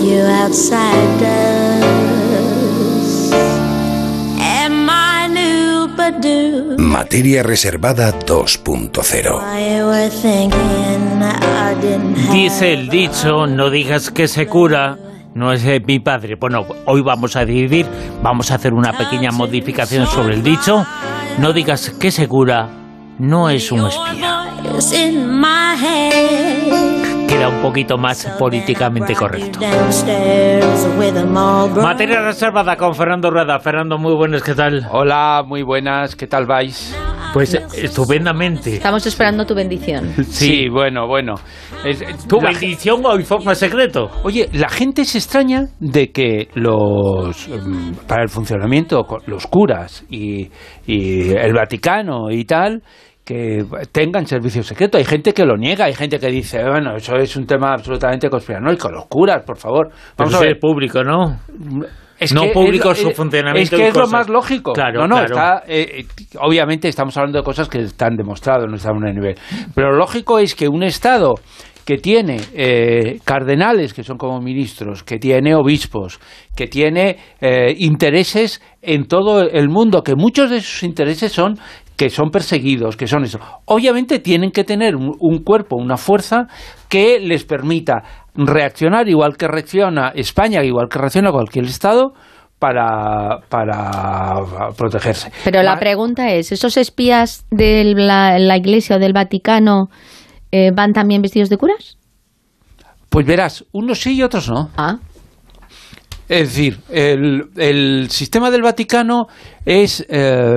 you outsiders. And my new Badoo. Materia Reservada 2.0. I were thinking I didn't have Dice el dicho, no digas que se cura. No es de mi padre. Bueno, hoy vamos a dividir, vamos a hacer una pequeña modificación sobre el dicho. No digas que se cura, no es un espía. Queda un poquito más políticamente correcto. Materia reservada con Fernando Rueda. Fernando, muy buenas, ¿qué tal? Hola, muy buenas, ¿qué tal vais? Pues estupendamente. Estamos esperando tu bendición. Sí, bueno, bueno. Es- es- ¿Tu la- bendición o informe secreto? Oye, la gente se extraña de que los mm, para el funcionamiento, los curas y, y el Vaticano y tal, que tengan servicio secreto. Hay gente que lo niega, hay gente que dice, bueno, eso es un tema absolutamente conspiranoico. Los curas, por favor. Vamos Vamos a ver. público, ¿no? Es no que público es su funcionamiento Es que es lo más lógico. Claro, no, no, claro. está, eh, eh, obviamente estamos hablando de cosas que están demostradas, no están a un nivel. Pero lo lógico es que un Estado que tiene eh, cardenales, que son como ministros, que tiene obispos, que tiene eh, intereses en todo el mundo, que muchos de sus intereses son que son perseguidos, que son eso. Obviamente tienen que tener un, un cuerpo, una fuerza que les permita reaccionar igual que reacciona España, igual que reacciona cualquier Estado, para, para protegerse. Pero la pregunta es, ¿esos espías de la, la Iglesia o del Vaticano eh, van también vestidos de curas? Pues verás, unos sí y otros no. Ah, Es decir, el, el sistema del Vaticano es eh,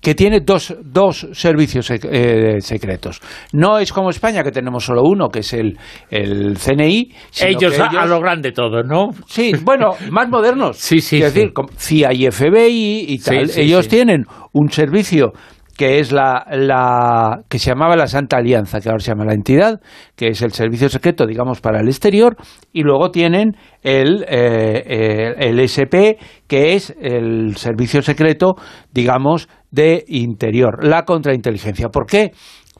que tiene dos, dos servicios sec- eh, secretos. No es como España, que tenemos solo uno, que es el, el CNI. Ellos, que a, lo grande todo, ¿no? Sí, bueno, más modernos. Sí, sí, Es sí. decir, CIA y FBI y tal. sí, Ellos sí. tienen un servicio que es la, la que se llamaba la Santa Alianza, que ahora se llama la entidad, que es el servicio secreto, digamos, para el exterior, y luego tienen el, eh, eh, el SP, que es el servicio secreto, digamos, de interior, la contrainteligencia. ¿Por qué?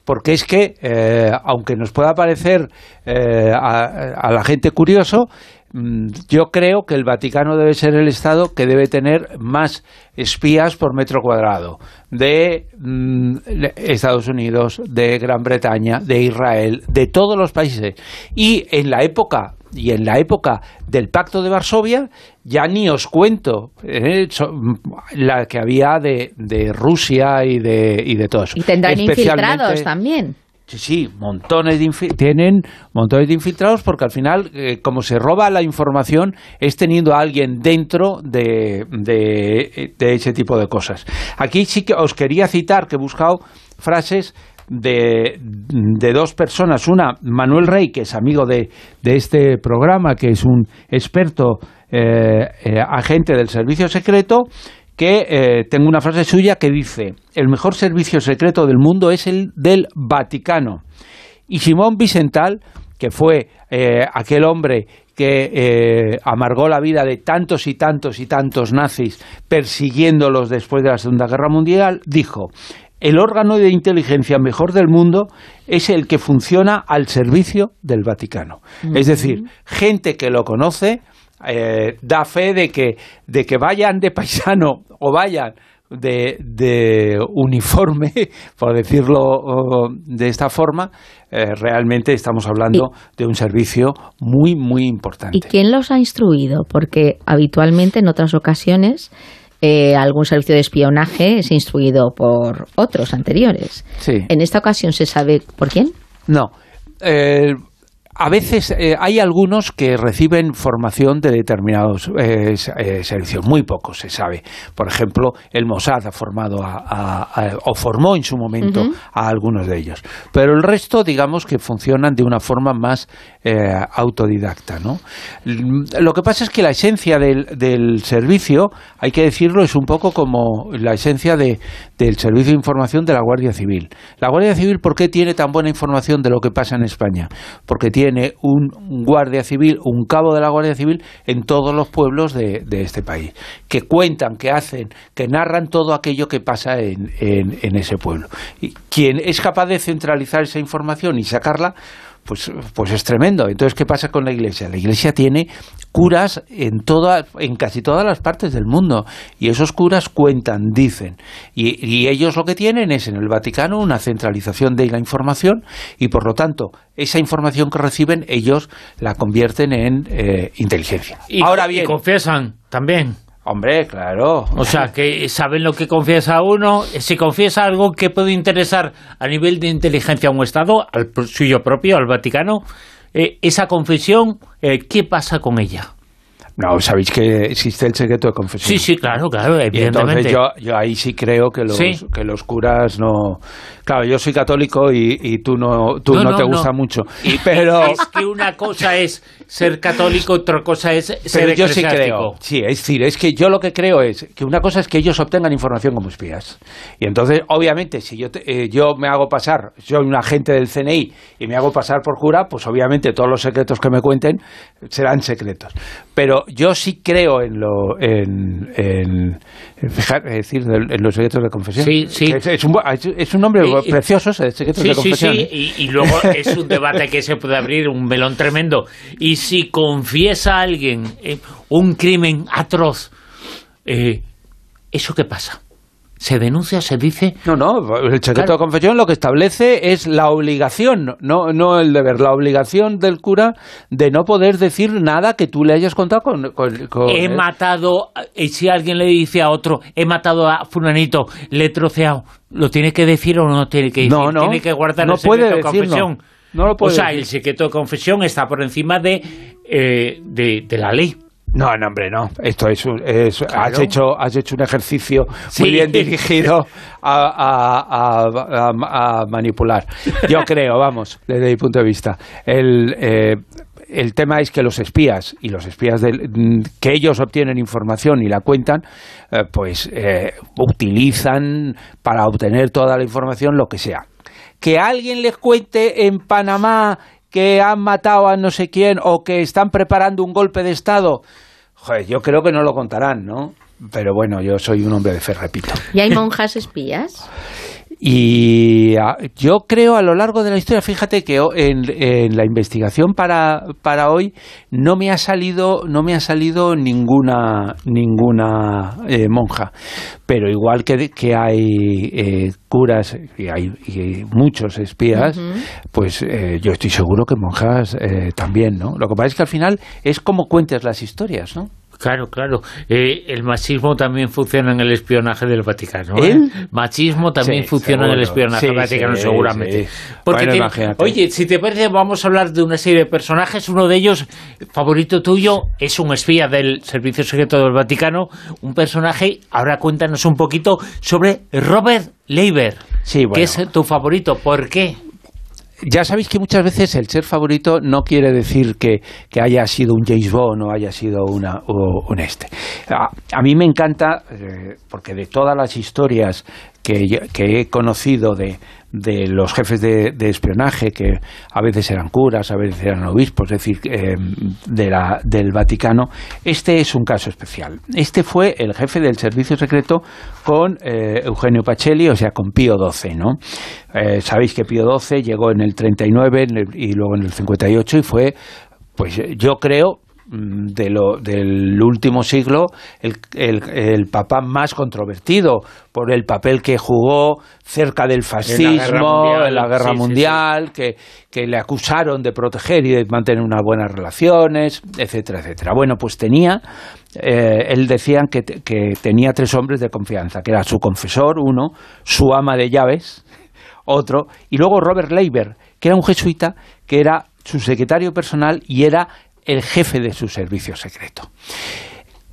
porque es que, eh, aunque nos pueda parecer eh, a, a la gente curioso, yo creo que el Vaticano debe ser el Estado que debe tener más espías por metro cuadrado de mm, de Estados Unidos, de Gran Bretaña, de Israel, de todos los países. Y en la época y en la época del Pacto de Varsovia, ya ni os cuento eh, so- la que había de, de Rusia y de, y de todo eso. y tendrán infiltrados también. Sí, sí, montones de tienen montones de infiltrados porque al final, eh, como se roba la información, es teniendo a alguien dentro de, de, de ese tipo de cosas. Aquí sí que os quería citar que he buscado frases de, de dos personas. Una, Manuel Rey, que es amigo de, de este programa, que es un experto eh, eh, agente del servicio secreto, que eh, tengo una frase suya que dice, el mejor servicio secreto del mundo es el del Vaticano. Y Simón Vicental, que fue eh, aquel hombre que eh, amargó la vida de tantos y tantos y tantos nazis persiguiéndolos después de la Segunda Guerra Mundial, dijo, el órgano de inteligencia mejor del mundo es el que funciona al servicio del Vaticano. Es decir, gente que lo conoce eh, da fe de que, de que vayan de paisano o vayan de, de uniforme, por decirlo de esta forma, eh, realmente estamos hablando de un servicio muy, muy importante. ¿Y quién los ha instruido? Porque habitualmente en otras ocasiones eh, algún servicio de espionaje es instruido por otros anteriores. Sí. En esta ocasión se sabe por quién. No. Eh, a veces eh, hay algunos que reciben formación de determinados eh, eh, servicios, muy pocos se sabe. Por ejemplo, el Mossad ha formado a, a- a- o formó en su momento a algunos de ellos. Pero el resto, digamos que funcionan de una forma más eh, autodidacta. ¿no? L- Lo que pasa es que la esencia del, del servicio, hay que decirlo, es un poco como la esencia de, del servicio de información de la Guardia Civil. La Guardia Civil, ¿por qué tiene tan buena información de lo que pasa en España? Porque tiene un Guardia Civil, un cabo de la Guardia Civil en todos los pueblos de, de este país, que cuentan, que hacen, que narran todo aquello que pasa en, en- en ese pueblo. Y quien es capaz de centralizar esa información y sacarla, pues, pues es tremendo. Entonces, ¿qué pasa con la Iglesia? La Iglesia tiene curas en, toda, en casi todas las partes del mundo y esos curas cuentan, dicen. Y, y ellos lo que tienen es en el Vaticano una centralización de la información y, por lo tanto, esa información que reciben ellos la convierten en eh, inteligencia. Y, Ahora y bien, confiesan también. Hombre, claro. O sea, que saben lo que confiesa uno. Si confiesa algo que puede interesar a nivel de inteligencia a un Estado, al suyo propio, al Vaticano, eh, esa confesión, eh, ¿qué pasa con ella? No, sabéis que existe el secreto de confesión. Sí, sí, claro, claro, Y evidentemente. entonces yo, yo ahí sí creo que los, Sí. que los curas no... Claro, yo soy católico y, y tú no, tú No, no, no, te no. gusta mucho. Pero, Es que una cosa es ser católico, otra cosa es ser pero yo sí creo. Sí, es decir, es que yo lo que creo es que una cosa es que ellos obtengan información como espías. Y entonces, obviamente, si yo, te- eh, yo me hago pasar, soy un agente del CNI y me hago pasar por cura, pues obviamente todos los secretos que me cuenten serán secretos. Pero yo sí creo en lo... En, en, en fijar- es decir, en los secretos de confesión. Sí, sí. Es, es un, es- un nombre Y- precioso, ese, secretos Sí, de sí, confesión. sí, ¿eh? y, y luego es un debate que se puede abrir, un melón tremendo. Y si confiesa alguien eh, un crimen atroz, eh, ¿eso qué pasa? ¿Se denuncia, se dice? No, no, el secreto Claro. de confesión lo que establece es la obligación, no, no el deber, la obligación del cura de no poder decir nada que tú le hayas contado con... con- con- He matado, y si alguien le dice a otro, he matado a fulanito, le he troceado, ¿lo tiene que decir o no tiene que decir? No, no. Tiene que guardar No el secreto puede de confesión. No lo puede o sea, decir. el secreto de confesión está por encima de, eh, de, de la ley. No, no, hombre, no. Esto es, un- es- has, hecho, has hecho un ejercicio Sí. muy bien dirigido a, a- a- a- a manipular. Yo creo, vamos, desde mi punto de vista. El, eh, el tema es que los espías y los espías del- mm, que ellos obtienen información y la cuentan, eh, pues eh, utilizan para obtener toda la información lo que sea. Que alguien les cuente en Panamá que han matado a no sé quién o que están preparando un golpe de Estado, joder, yo creo que no lo contarán, ¿no? Pero bueno, yo soy un hombre de fe, repito. ¿Y hay monjas espías? Y ah, yo creo a lo largo de la historia, fíjate que en, en la investigación para, para hoy no me ha salido, no me ha salido ninguna, ninguna eh, monja. Pero igual que, que hay eh, curas y hay y muchos espías, pues eh, yo estoy seguro que monjas eh, también, ¿no? Lo que pasa es que al final es como cuentes las historias, ¿no? Claro, claro. Eh, el machismo también funciona en el espionaje del Vaticano. ¿eh? ¿El? Machismo también Sí, funciona en el espionaje Sí, del Vaticano, sí, seguramente. sí. Porque Bueno, oye, si te parece, vamos a hablar de una serie de personajes. Uno de ellos, favorito tuyo, es un espía del Servicio Secreto del Vaticano. Un personaje, ahora cuéntanos un poquito sobre Robert Leiber. Bueno. Que es tu favorito. ¿Por qué? Ya sabéis que muchas veces el ser favorito no quiere decir que, que haya sido un James Bond o haya sido una, o un este. A, a mí me encanta, eh, porque de todas las historias que, he conocido de, de los jefes de, de espionaje, que a veces eran curas, a veces eran obispos, es decir, eh, de la, del Vaticano, este es un caso especial. Este fue el jefe del servicio secreto con eh, Eugenio Pacelli, o sea, con Pío XII, ¿no? Eh, Sabéis que Pío XII llegó en el 39 en el- y luego en el 58 y fue, pues yo creo, de lo, del último siglo, el, el, el papá más controvertido por el papel que jugó cerca del fascismo, en la guerra sí, sí, mundial, Que, que le acusaron de proteger y de mantener unas buenas relaciones, etcétera, etcétera. Bueno, pues tenía, eh, él decía que, que tenía tres hombres de confianza, que era su confesor, uno, su ama de llaves, otro, y luego Robert Leiber, que era un jesuita, que era su secretario personal y era el jefe de su servicio secreto.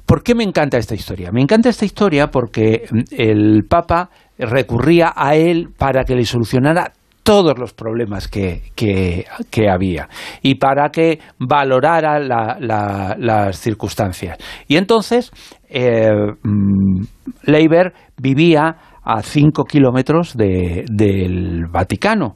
¿Por qué me encanta esta historia? Me encanta esta historia porque mm, el Papa recurría a él para que le solucionara todos los problemas que, que- había y para que valorara la- la- las circunstancias. Y entonces eh, mm, Leiber vivía a cinco kilómetros de- del Vaticano.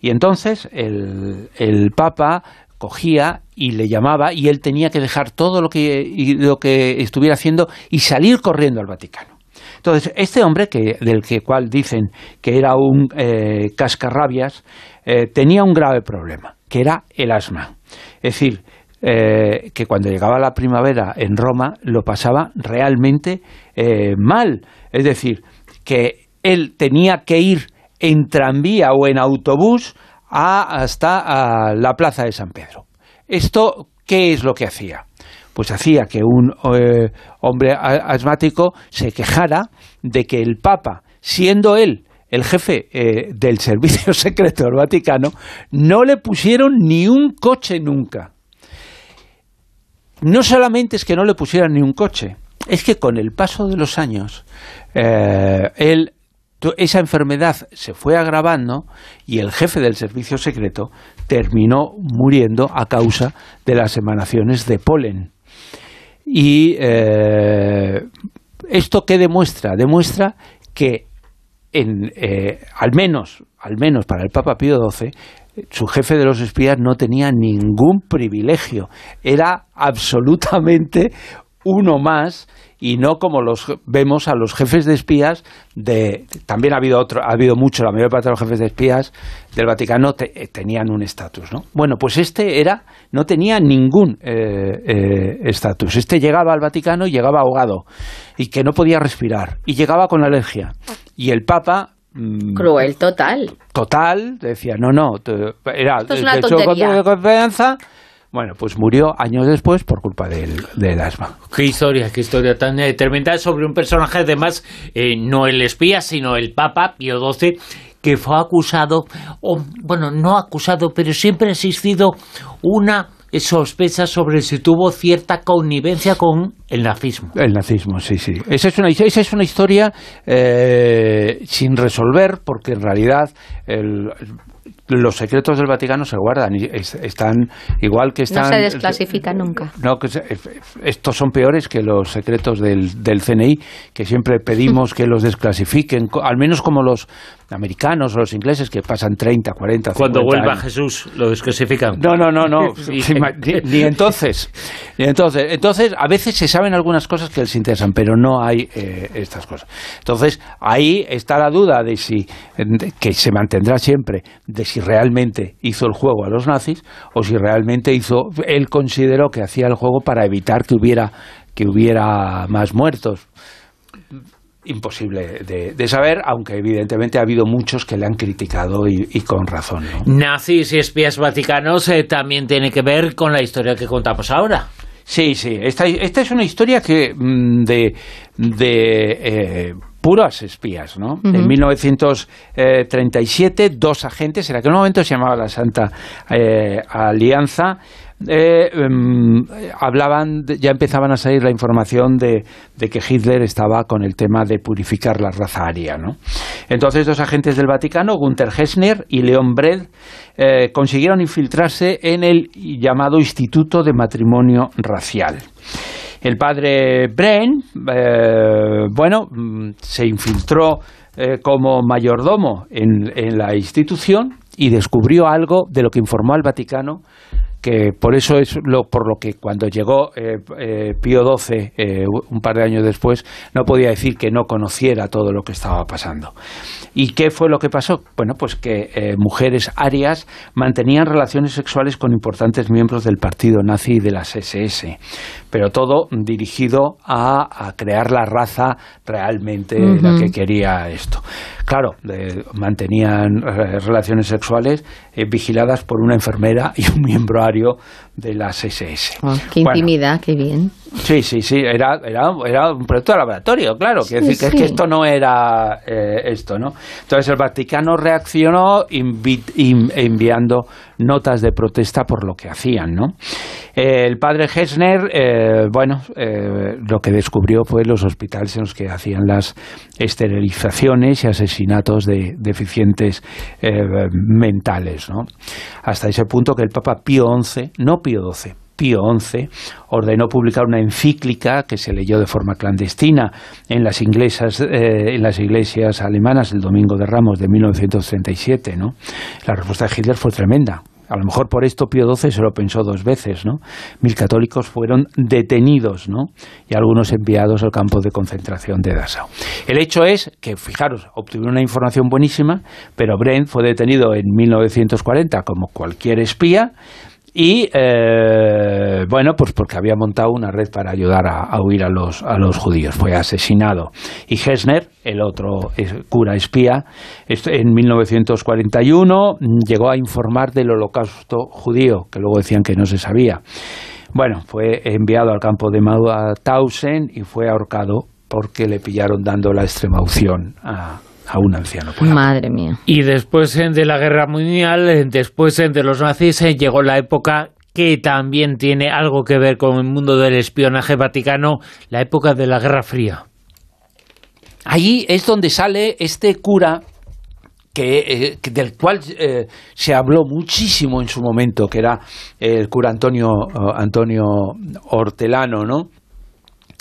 Y entonces el, el Papa cogía y le llamaba y él tenía que dejar todo lo que, lo que estuviera haciendo y salir corriendo al Vaticano. Entonces, este hombre, que, del que cual dicen que era un eh, cascarrabias, eh, tenía un grave problema. que era el asma. Es decir, eh, que cuando llegaba la primavera en Roma lo pasaba realmente eh, mal. Es decir, que él tenía que ir en tranvía o en autobús hasta la plaza de San Pedro. ¿Esto qué es lo que hacía? Pues hacía que un eh, hombre asmático se quejara de que el Papa, siendo él el jefe eh, del servicio secreto del Vaticano, no le pusieron ni un coche nunca. No solamente es que no le pusieran ni un coche, es que con el paso de los años, eh, él esa enfermedad se fue agravando y el jefe del servicio secreto terminó muriendo a causa de las emanaciones de polen. Y eh, esto qué demuestra? Demuestra que en, eh, al menos, al menos para el Papa Pío XII, su jefe de los espías no tenía ningún privilegio. Era absolutamente uno más y no como los vemos a los jefes de espías de también ha habido otro ha habido mucho la mayor parte de los jefes de espías del Vaticano eh, tenían un estatus no bueno pues este era no tenía ningún eh, eh, estatus este llegaba al Vaticano y llegaba ahogado y que no podía respirar y llegaba con alergia y el Papa mm, Cruel total. Total, decía, no, no, era Esto es una tontería. de confianza, bueno, pues murió años después por culpa del, del asma. Qué historia, qué historia tan eh, tremenda sobre un personaje, además, eh, no el espía, sino el Papa Pío XII, que fue acusado, o, bueno, no acusado, pero siempre ha existido una sospecha sobre si tuvo cierta connivencia con el nazismo. El nazismo, sí, sí. Esa es una, esa es una historia eh, sin resolver, porque en realidad el, los secretos del Vaticano se guardan y están igual que están... No se desclasifican nunca. No, que estos son peores que los secretos del, del CNI, que siempre pedimos que los desclasifiquen, al menos como los americanos o los ingleses que pasan 30, 40, 50 Cuando vuelva Jesús lo desclasifican. No, no, no, no. ni, entonces. Ni entonces. Entonces, a veces se saben algunas cosas que les interesan, pero no hay eh, estas cosas. Entonces, ahí está la duda de si, que se mantendrá siempre, de si realmente hizo el juego a los nazis o si realmente hizo, él consideró que hacía el juego para evitar que hubiera, que hubiera más muertos imposible de, saber, aunque evidentemente ha habido muchos que le han criticado y, con razón. Nazis y espías vaticanos eh, también tiene que ver con la historia que contamos ahora. Sí, sí, esta, esta es una historia que mm, de, de eh, puras espías, ¿no? En 1937, dos agentes, en aquel momento se llamaba la Santa eh, Alianza, eh, em, hablaban, ya empezaban a salir la información de, que Hitler estaba con el tema de purificar la raza aria. ¿no? Entonces, dos agentes del Vaticano, Gunther Hessner y Leon Bred, eh, consiguieron infiltrarse en el llamado Instituto de Matrimonio Racial. El padre Bren, eh, bueno, mm, se infiltró como mayordomo en la institución y descubrió algo de lo que informó al Vaticano que por eso es lo, por lo que cuando llegó eh, eh, Pío XII, eh, un par de años después, no podía decir que no conociera todo lo que estaba pasando. ¿Y qué fue lo que pasó? Bueno, pues que mujeres arias mantenían relaciones sexuales con importantes miembros del partido nazi y de las SS, pero todo dirigido a, crear la raza realmente la que quería esto. Claro, mantenían relaciones sexuales vigiladas por una enfermera y un miembro de las SS. Oh, qué intimidad, qué bien. Sí, sí, sí, era, era, era un proyecto de laboratorio, claro, quiere decir que, es que esto no era eh, esto, ¿no? Entonces el Vaticano reaccionó enviando notas de protesta por lo que hacían, ¿no? El padre Hessner, eh, bueno, eh, lo que descubrió fue los hospitales en los que hacían las esterilizaciones y asesinatos de deficientes mentales, ¿no? Hasta ese punto que el Papa Pío XI, no Pío XII, Pío XI ordenó publicar una encíclica que se leyó de forma clandestina en las, inglesas, eh, en las iglesias alemanas el Domingo de Ramos de 1937. ¿no? La respuesta de Hitler fue tremenda. A lo mejor por esto Pío XII se lo pensó dos veces, ¿no? Mil católicos fueron detenidos, ¿no? Y algunos enviados al campo de concentración de Dachau. El hecho es que, fijaros, obtuvieron una información buenísima, pero Brent fue detenido en 1940 como cualquier espía y eh, bueno, pues porque había montado una red para ayudar a, huir a los, a los judíos. Fue asesinado. Y Hesner, el otro cura espía, en 1941 llegó a informar del holocausto judío, que luego decían que no se sabía. Bueno, fue enviado al campo de Mauthausen y fue ahorcado porque le pillaron dando la extrema unción a, a un anciano. Madre mía. Y después eh, de la guerra mundial, eh, después eh, de los nazis, llegó la época que también tiene algo que ver con el mundo del espionaje vaticano, la época de la Guerra Fría. Allí es donde sale este cura que, del cual se habló muchísimo en su momento, que era el cura Antonio, Antonio Hortelano, ¿no?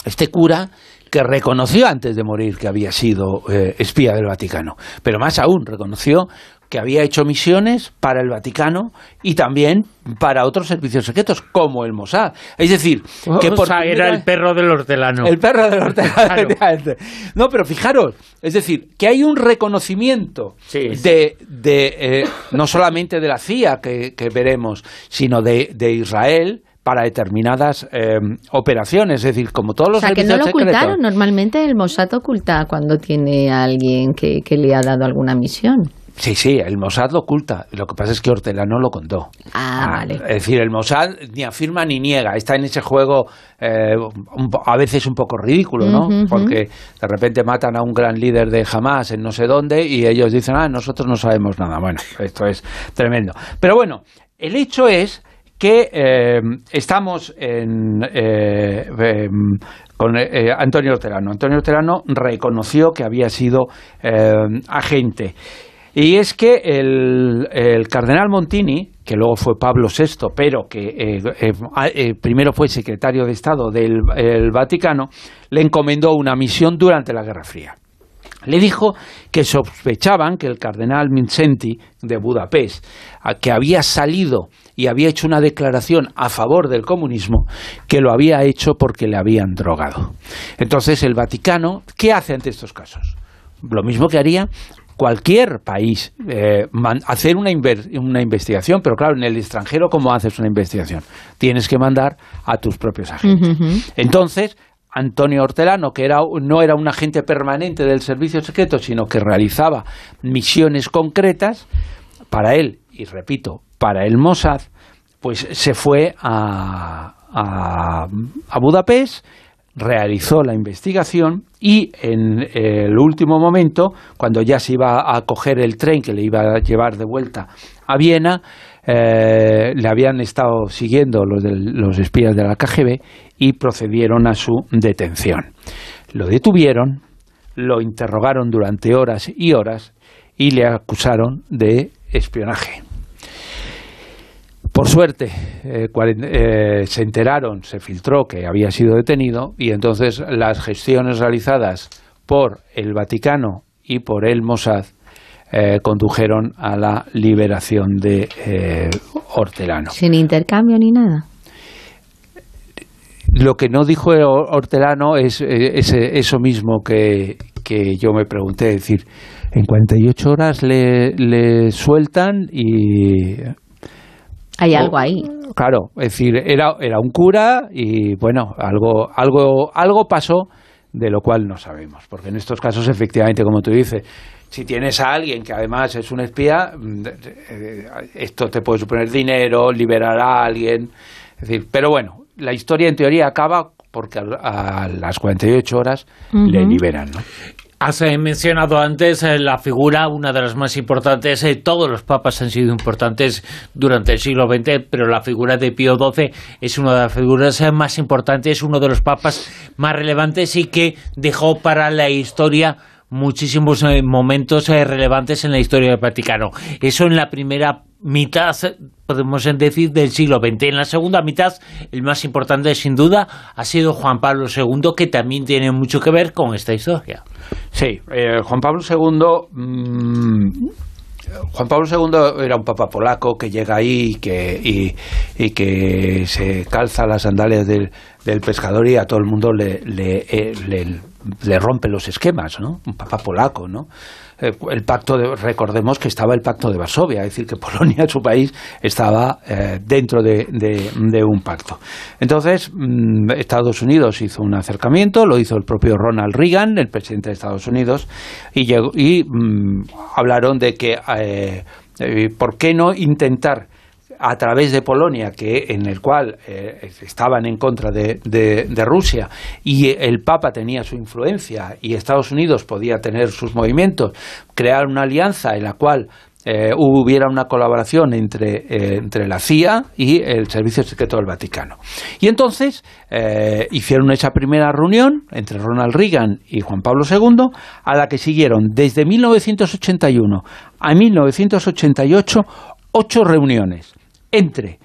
Este cura que reconoció antes de morir que había sido eh, espía del Vaticano, pero más aún reconoció que había hecho misiones para el Vaticano y también para otros servicios secretos, como el Mossad. Es decir, que por era el perro del hortelano. El perro del hortelano. No, pero fijaros, es decir, que hay un reconocimiento de, de eh, no solamente de la CIA que, veremos, sino de, de Israel para determinadas eh, operaciones, es decir, como todos los o sea, que no lo ocultaron. Normalmente el Mossad oculta cuando tiene a alguien que, le ha dado alguna misión. Sí, sí, el Mossad lo oculta. Lo que pasa es que Hortela no lo contó. Ah, ah, vale. Es decir, el Mossad ni afirma ni niega. Está en ese juego eh, a veces un poco ridículo, ¿no? Porque de repente matan a un gran líder de Hamas en no sé dónde y ellos dicen, ah, nosotros no sabemos nada. Bueno, esto es tremendo. Pero bueno, el hecho es que eh, estamos en, eh, em, con eh, Antonio Hortelano. Antonio Hortelano reconoció que había sido agente. Y es que el, cardenal Montini, que luego fue Pablo VI, pero que primero fue secretario de Estado del Vaticano, le encomendó una misión durante la Guerra Fría le dijo que sospechaban que el cardenal Mincenti de Budapest, que había salido y había hecho una declaración a favor del comunismo, que lo había hecho porque le habían drogado. Entonces el Vaticano, ¿qué hace ante estos casos? Lo mismo que haría cualquier país, eh, hacer una, una, investigación, pero claro, en el extranjero, ¿cómo haces una investigación? Tienes que mandar a tus propios agentes. Entonces, Antonio Hortelano, que era, no era un agente permanente del servicio secreto, sino que realizaba misiones concretas, para él, y repito, para el Mossad, pues se fue a, a, Budapest, realizó la investigación y en el último momento, cuando ya se iba a coger el tren que le iba a llevar de vuelta a Viena, eh, le habían estado siguiendo los, los espías de la KGB y procedieron a su detención. Lo detuvieron, lo interrogaron durante horas y horas y le acusaron de espionaje. Por suerte, eh, eh, se enteraron, se filtró que había sido detenido y entonces las gestiones realizadas por el Vaticano y por el Mossad eh, condujeron a la liberación de Hortelano. Sin intercambio ni nada. Lo que no dijo Hortelano es, eso mismo que, que, yo me pregunté, es decir, en 48 horas le, le sueltan y hay algo ahí. Claro, es decir, era, era un cura y bueno, algo, algo, algo pasó de lo cual no sabemos. Porque en estos casos, efectivamente, como tú dices, si tienes a alguien que además es un espía, mm, eh, esto te puede suponer dinero, liberar a alguien. Es decir, pero bueno, la historia en teoría acaba porque a, las 48 horas le liberan. ¿no? Has eh, mencionado antes eh, la figura, una de las más importantes, eh, todos los papas han sido importantes durante el siglo XX, pero la figura de Pío XII es una de las figuras más importantes, uno de los papas más relevantes y que dejó para la historia muchísimos momentos relevantes en la historia del Vaticano. Eso en la primera mitad, podemos decir, del siglo XX. En la segunda mitad, el más importante, sin duda, ha sido Juan Pablo II, que también tiene mucho que ver con esta historia. Sí, eh, Juan Pablo II mm, Juan Pablo II era un papa polaco que llega ahí y que, y, y que se calza las sandalias del, del pescador y a todo el mundo le, le, eh, le- le rompe los esquemas, ¿no? Un papa polaco, ¿no? Eh, el pacto de, recordemos que estaba el pacto de Varsovia, es decir, que Polonia, su país, estaba eh, dentro de, un pacto. Entonces, mm, Estados Unidos hizo un acercamiento, lo hizo el propio Ronald Reagan, el presidente de Estados Unidos, y, llegó- y mm, hablaron de que, eh, ¿por qué no intentar a través de Polonia, que en el cual eh, estaban en contra de, Rusia y el Papa tenía su influencia y Estados Unidos podía tener sus movimientos, crear una alianza en la cual eh, hubiera una colaboración entre, eh, entre la CIA y el Servicio Secreto del Vaticano. Y entonces hicieron esa primera reunión entre Ronald Reagan y Juan Pablo II, a la que siguieron desde 1981 a 1988 ocho reuniones entre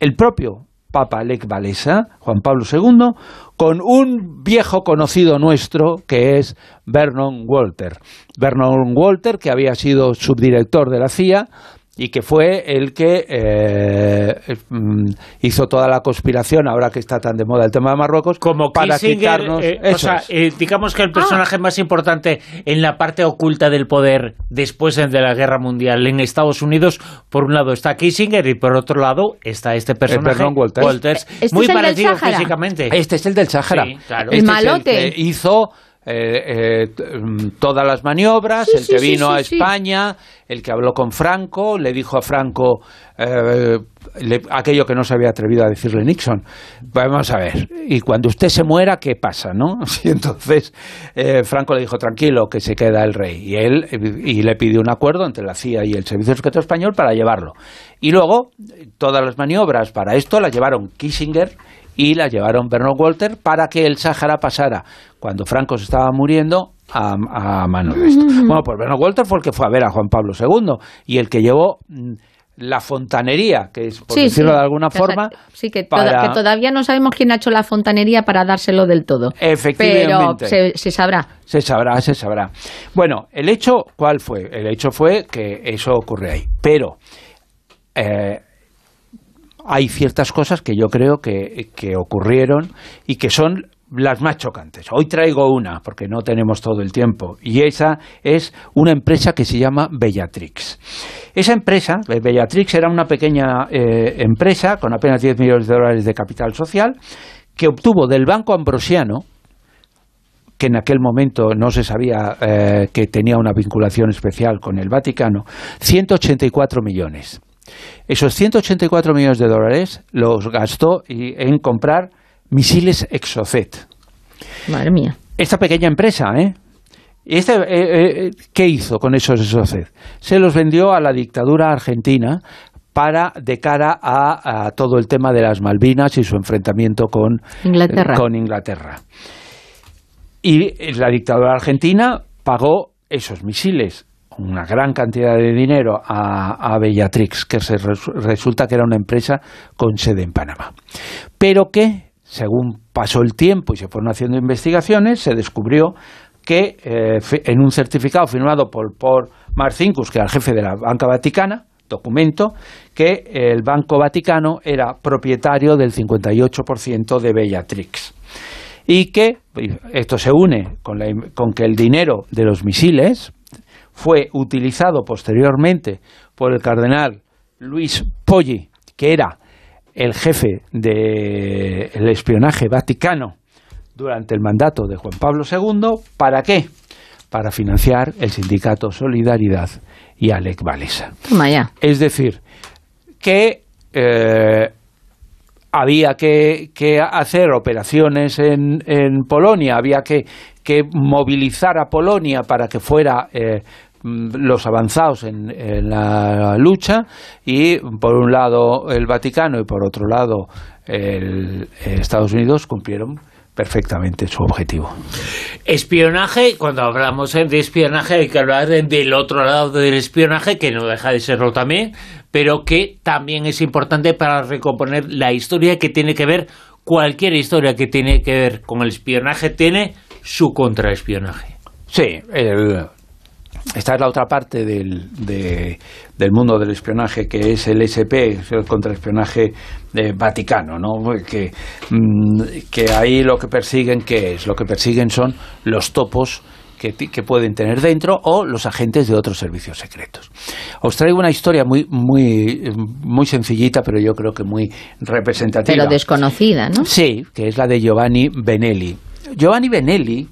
el propio Papa Lech Walesa, Juan Pablo II, con un viejo conocido nuestro que es Vernon Walter. Vernon Walter, que había sido subdirector de la CIA y que fue el que eh, mm, hizo toda la conspiración, ahora que está tan de moda el tema de Marruecos, Como para Kissinger, quitarnos... eh, o sea, eh, digamos que el personaje más importante en la parte oculta del poder después de la guerra mundial en Estados Unidos, por un lado está Kissinger y por otro lado está este personaje, Vernon Walters. ¿Este muy el parecido físicamente. Este es el del Sáhara. Sí, claro. Este El es malote. que hizo eh, eh, mm, todas las maniobras, Sí, el que sí, vino sí, a. España, el que habló con Franco, le dijo a Franco eh, le- aquello que no se había atrevido a decirle Nixon. Vamos a ver, y cuando usted se muera, ¿qué pasa? ¿no? Y entonces Franco le dijo, tranquilo, que se queda el rey. Y él y le pidió un acuerdo entre la CIA y el Servicio Secreto Español para llevarlo. Y luego, todas las maniobras para esto las llevaron Kissinger y la llevaron Vernon Walter para que el Sáhara pasara, cuando Franco se estaba muriendo, a, a mano de esto. Bueno, pues Vernon Walter fue el que fue a ver a Juan Pablo II y el que llevó mm, la fontanería, que es, por Sí, decirlo sí. de alguna forma, Sí, que, toda- para- que todavía no sabemos quién ha hecho la fontanería para dárselo del todo. Efectivamente. Pero se, se sabrá. Se sabrá, se sabrá. Bueno, el hecho, ¿cuál fue? El hecho fue que eso ocurre ahí. Pero eh, hay ciertas cosas que yo creo que, que ocurrieron y que son las más chocantes. Hoy traigo una, porque no tenemos todo el tiempo, y esa es una empresa que se llama Bellatrix. Esa empresa, Bellatrix, era una pequeña eh, empresa con apenas 10 millones de dólares de capital social, que obtuvo del Banco Ambrosiano, que en aquel momento no se sabía eh, que tenía una vinculación especial con el Vaticano, 184 millones. Esos 184 millones de dólares los gastó en comprar misiles Exocet. Madre mía. Esta pequeña empresa, ¿eh? Este, eh, eh, ¿Qué hizo con esos Exocet? Se los vendió a la dictadura argentina para de cara a, a todo el tema de las Malvinas y su enfrentamiento con Inglaterra. con Inglaterra. Y la dictadura argentina pagó esos misiles, una gran cantidad de dinero a, Bellatrix, que se resu- resulta que era una empresa con sede en Panamá. Pero que, según pasó el tiempo y se fueron haciendo investigaciones, se descubrió que eh, en un certificado firmado por, por Marcinkus, que era el jefe de la Banca Vaticana, documento, que el Banco Vaticano era propietario del 58% de Bellatrix y que esto se une con, la con que el dinero de los misiles fue utilizado posteriormente por el cardenal Luis Poggi, que era el jefe del espionaje vaticano durante el mandato de Juan Pablo II, ¿para qué? Para financiar el sindicato Solidaridad y Alec ya. Es decir, que eh, había que, que hacer operaciones en, en Polonia, había que, que movilizar a Polonia para que fuera eh, los avanzados en, en la lucha y por un lado el Vaticano y por otro lado el, Estados Unidos cumplieron perfectamente su objetivo. Espionaje, cuando hablamos eh, de espionaje hay que hablar de- del otro lado del espionaje, que no deja de serlo también, pero que también es importante para recomponer la historia que tiene que ver, cualquier historia que tiene que ver con el espionaje tiene su contraespionaje. Sí, el- esta es la otra parte del, de- del mundo del espionaje, que es el SP, es el contraespionaje de Vaticano, ¿no? Que, mm, que ahí lo que persiguen, ¿qué es? Lo que persiguen son los topos que, que pueden tener dentro o los agentes de otros servicios secretos. Os traigo una historia muy, muy, muy sencillita, pero yo creo que muy representativa. Pero desconocida, ¿no? Sí, que es la de Giovanni Benelli. Giovanni Benelli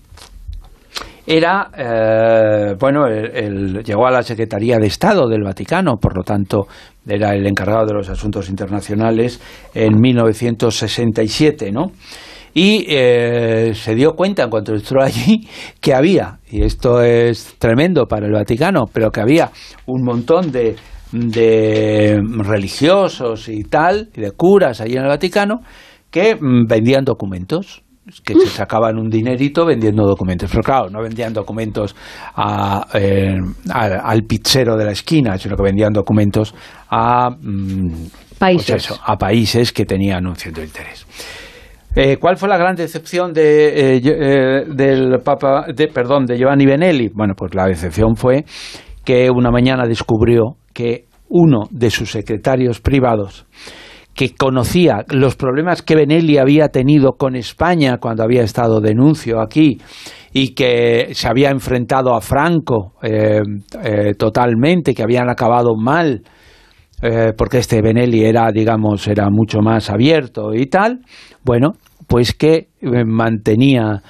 era, eh, bueno, llegó a la Secretaría de Estado del Vaticano, por lo tanto era el encargado de los asuntos internacionales en 1967, ¿no? Y eh, se dio cuenta en cuanto entró allí que había, y esto es tremendo para el Vaticano, pero que había un montón de, de religiosos y tal, y de curas allí en el Vaticano, que mm, vendían documentos que se sacaban un dinerito vendiendo documentos. Pero claro, no vendían documentos a, eh, al, al pizzero de la esquina, sino que vendían documentos a, mm, Países. pues eso, a países que tenían un cierto interés. Eh, ¿Cuál fue la gran decepción de, eh, eh, del Papa, de, perdón, de Giovanni Benelli? Bueno, pues la decepción fue que una mañana descubrió que uno de sus secretarios privados, que conocía los problemas que Benelli había tenido con España cuando había estado denuncio aquí y que se había enfrentado a Franco eh, eh, totalmente, que habían acabado mal, eh, porque este Benelli era, digamos, era mucho más abierto y tal, bueno, pues que mantenía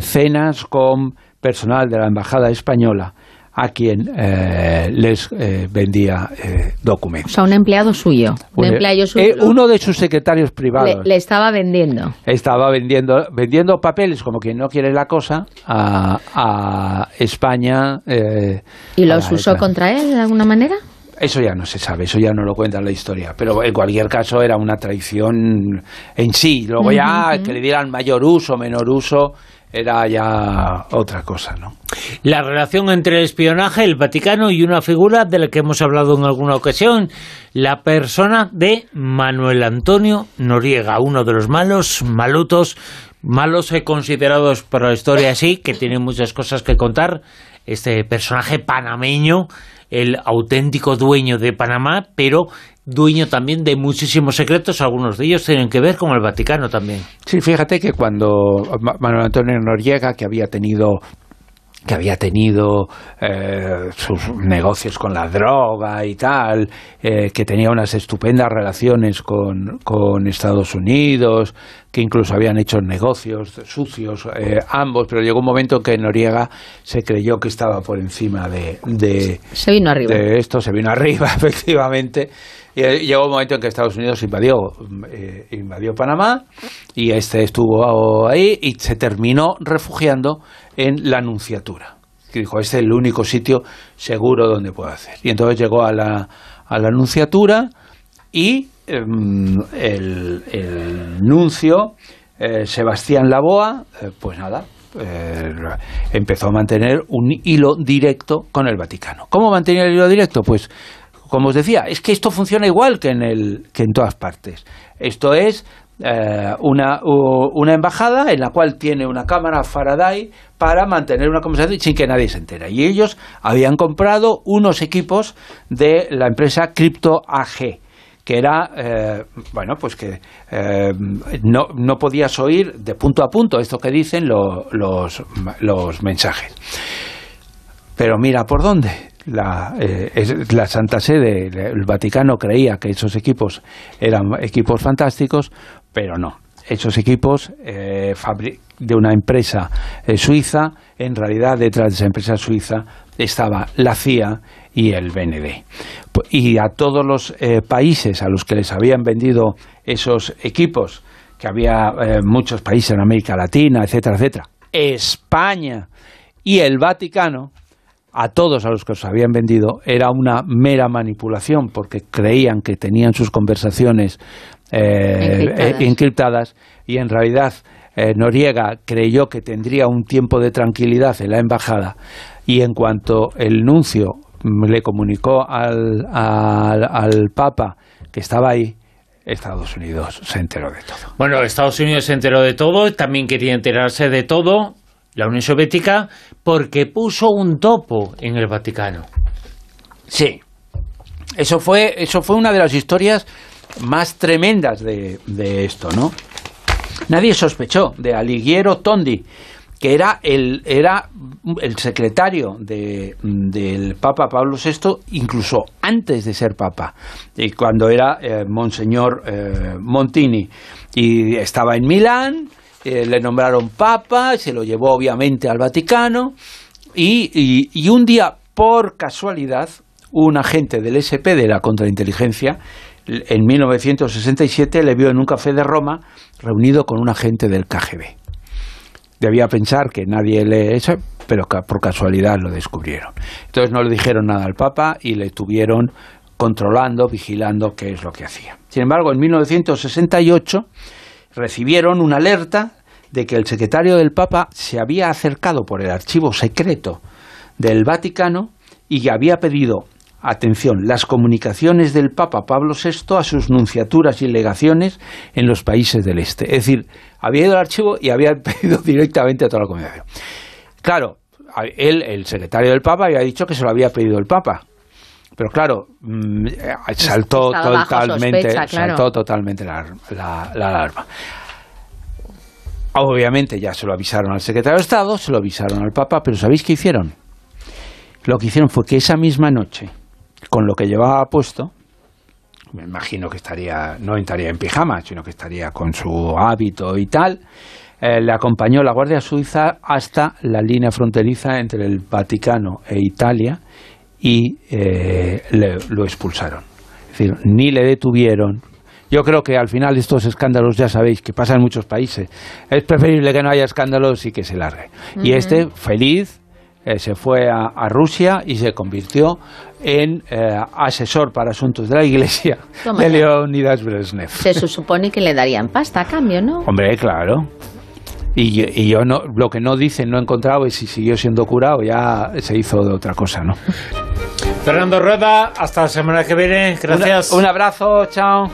cenas con personal de la Embajada Española a quien eh, les eh, vendía eh, O documentos. sea, un empleado suyo. Un empleado eh, suyo. uno de sus secretarios le, privados le estaba vendiendo. estaba vendiendo, vendiendo papeles como quien no quiere la cosa a, a España. eh, ¿Y los usó España. contra él de alguna manera? Eso ya no se sabe, eso ya no lo cuenta en la historia. Pero en cualquier caso era una traición en sí. Luego ya que le dieran mayor uso, menor uso, era ya otra cosa, ¿no? La relación entre el espionaje, el Vaticano y una figura de la que hemos hablado en alguna ocasión, la persona de Manuel Antonio Noriega, uno de los malos, malutos, malos eh, considerados por la historia así, que tiene muchas cosas que contar, este personaje panameño, el auténtico dueño de Panamá, pero dueño también de muchísimos secretos, algunos de ellos tienen que ver con el Vaticano también. Sí, fíjate que cuando Ma- Manuel Antonio Noriega, que había tenido que había tenido eh, sus negocios con la droga y tal, eh, que tenía unas estupendas relaciones con, con Estados Unidos, que incluso habían hecho negocios sucios eh, ambos, pero llegó un momento en que Noriega se creyó que estaba por encima de, de, Se vino arriba. de esto, se vino arriba, efectivamente. Y eh, llegó un momento en que Estados Unidos invadió, eh, invadió Panamá y este estuvo ahí y se terminó refugiando en la Nunciatura. Que dijo, este es el único sitio seguro donde puedo hacer. Y entonces llegó a la, a la Nunciatura y em, el, el nuncio, eh, Sebastián Laboa, pues nada, empezó a mantener un hilo directo con el Vaticano. ¿Cómo mantenía el hilo directo? Pues, como os decía, es que esto funciona igual que en, el, que en todas partes. Esto es eh, una, una embajada en la cual tiene una cámara Faraday para mantener una conversación sin que nadie se entere. Y ellos habían comprado unos equipos de la empresa Crypto AG que era, eh, bueno, pues que eh, no, no podías oír de punto a punto esto que dicen lo- los, los mensajes. Pero mira por dónde. La, eh, la Santa Sede, el Vaticano creía que esos equipos eran equipos fantásticos, pero no. Esos equipos eh, de una empresa eh, suiza, en realidad detrás de esa empresa suiza estaba la CIA y el BND. Y a todos los países a los que les habían vendido esos equipos, que había muchos países en América Latina, etcétera, etcétera, España y el Vaticano, a todos a los que os habían vendido era una mera manipulación porque creían que tenían sus conversaciones eh, Encriptadas. eh, encriptadas y en realidad eh, Noriega creyó que tendría un tiempo de tranquilidad en la embajada y en cuanto el nuncio le comunicó al, al, al Papa que estaba ahí, Estados Unidos se enteró de todo. Bueno, Estados Unidos se enteró de todo, también quería enterarse de todo la Unión Soviética porque puso un topo en el Vaticano. Sí. Eso fue, eso fue una de las historias más tremendas de, de esto, ¿no? Nadie sospechó de Alighiero Tondi, que era el, era el secretario de, del Papa Pablo VI, incluso antes de ser Papa, y cuando era eh, Monseñor eh, Montini. Y estaba en Milán, eh, le nombraron Papa, se lo llevó obviamente al Vaticano, y, un día, por casualidad, un agente del SP de la contrainteligencia, en 1967 le vio en un café de Roma reunido con un agente del KGB. Debía pensar que nadie le eso, pero por casualidad lo descubrieron. Entonces no le dijeron nada al Papa y le estuvieron controlando, vigilando qué es lo que hacía. Sin embargo, en 1968 recibieron una alerta de que el secretario del Papa se había acercado por el archivo secreto del Vaticano y que había pedido, atención, las comunicaciones del Papa Pablo VI a sus nunciaturas y legaciones en los países del Este. Es decir, había ido al archivo y había pedido directamente a toda la comunicación. Claro, él, el secretario del Papa, había dicho que se lo había pedido el Papa. Pero claro, mm, eh, saltó Estaba bajo totalmente, sospecha, claro. saltó totalmente la, la- la alarma. Obviamente ya se lo avisaron al secretario de Estado, se lo avisaron al Papa, pero ¿sabéis qué hicieron? Lo que hicieron fue que esa misma noche, con lo que llevaba puesto, me imagino que estaría, no estaría en pijama, sino que estaría con su hábito y tal, eh, le acompañó la Guardia Suiza hasta la línea fronteriza entre el Vaticano e Italia y eh, le- lo expulsaron. Es decir, ni le detuvieron. Yo creo que al final estos escándalos ya sabéis que pasan en muchos países. Es preferible que no haya escándalos y que se largue. Y este, feliz, eh, se fue a, a Rusia y se convirtió en eh, asesor para asuntos de la Iglesia Toma de ya. Leonidas Brezhnev. Se su- supone que le darían pasta a cambio, ¿no? Hombre, claro. Y, yo no, lo que no dicen, no he encontrado, y si siguió siendo curado, ya se hizo de otra cosa, ¿no? Fernando Rueda, hasta la semana que viene. Gracias. un abrazo, chao.